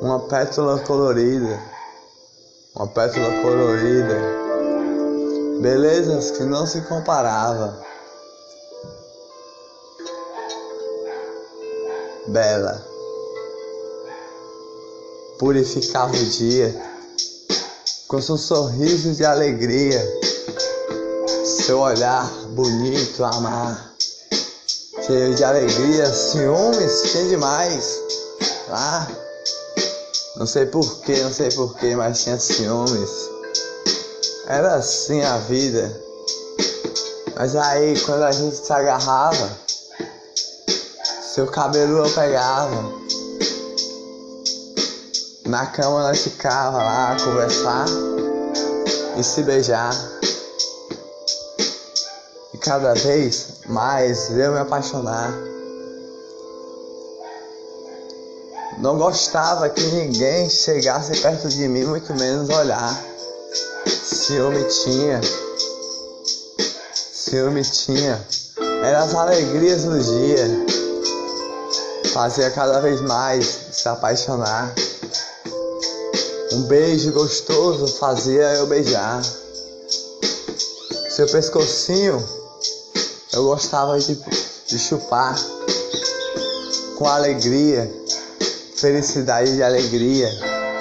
uma pétala colorida, uma pétala colorida, belezas que não se comparava. Bela, purificava o dia com seu sorriso de alegria, seu olhar bonito, amar, cheio de alegria, ciúmes tinha demais. Lá. Não sei porquê, não sei porquê, mas tinha ciúmes. Era assim a vida. Mas aí quando a gente se agarrava, seu cabelo eu pegava. Na cama nós ficava lá a conversar e se beijar. E cada vez mais eu me apaixonar. Não gostava que ninguém chegasse perto de mim, muito menos olhar. Ciúme tinha. Ciúme tinha. Eram as alegrias do dia. Fazia cada vez mais se apaixonar. Um beijo gostoso fazia eu beijar. Seu pescocinho eu gostava de, de chupar com alegria felicidade e alegria.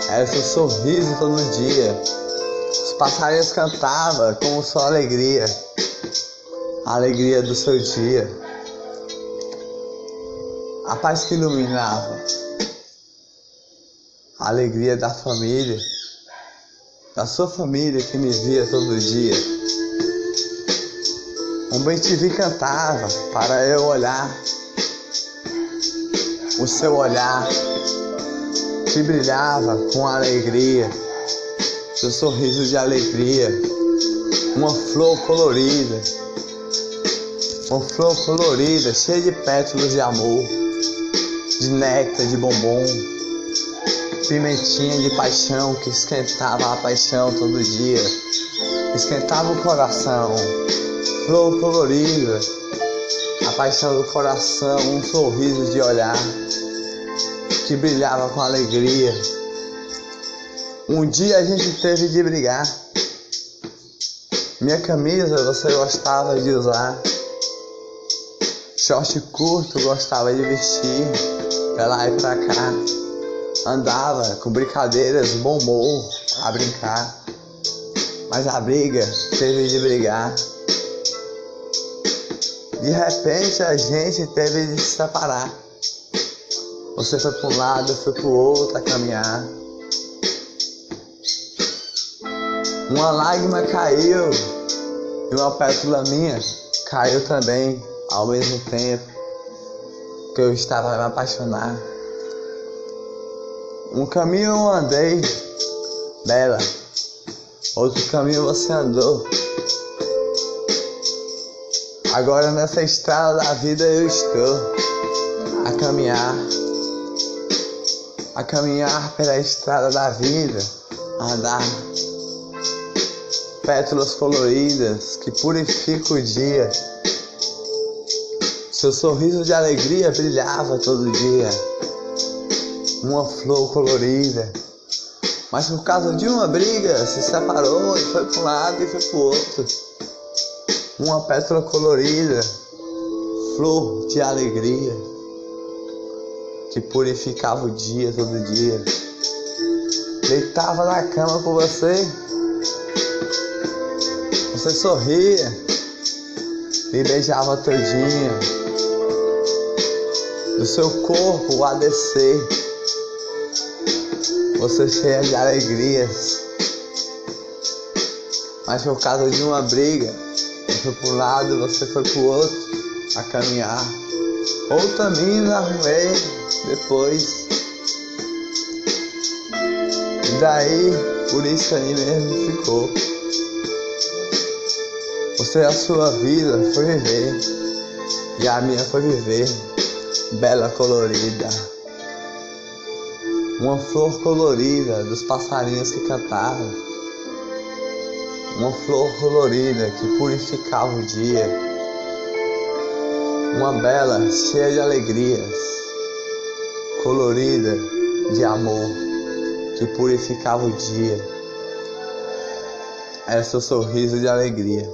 Era seu sorriso todo dia. Os passarinhos cantavam com sua alegria. A alegria do seu dia. A paz que iluminava. A alegria da família. Da sua família que me via todo dia. Um bem te cantava para eu olhar o seu olhar que brilhava com alegria, seu sorriso de alegria, uma flor colorida, uma flor colorida, cheia de pétalas de amor, de néctar, de bombom, pimentinha de paixão que esquentava a paixão todo dia, esquentava o coração, flor colorida, a paixão do coração, um sorriso de olhar que brilhava com alegria. Um dia a gente teve de brigar. Minha camisa você gostava de usar. Short curto gostava de vestir. Pra lá e pra cá. Andava com brincadeiras, bom humor a brincar. Mas a briga teve de brigar. De repente a gente teve de se separar. Você foi para um lado, eu fui para o outro a caminhar. Uma lágrima caiu e uma pétala minha caiu também ao mesmo tempo que eu estava a me apaixonar. Um caminho eu andei, bela, outro caminho você andou. Agora nessa estrada da vida eu estou a caminhar a caminhar pela estrada da vida, a andar pétalas coloridas que purificam o dia. Seu sorriso de alegria brilhava todo dia, uma flor colorida. Mas por causa de uma briga se separou e foi para um lado e foi para o outro. Uma pétala colorida, flor de alegria que purificava o dia todo dia. Deitava na cama com você, você sorria, me beijava todinha, do seu corpo o ADC, você cheia de alegrias. Mas por causa de uma briga, eu fui para um lado, você foi para o outro a caminhar. Outra mina arrumei depois. E daí, por isso aí mesmo ficou. Você a sua vida foi viver. E a minha foi viver. Bela colorida. Uma flor colorida dos passarinhos que cantavam. Uma flor colorida que purificava o dia. Uma bela cheia de alegrias colorida de amor. que purificava o dia. Era seu sorriso de alegria.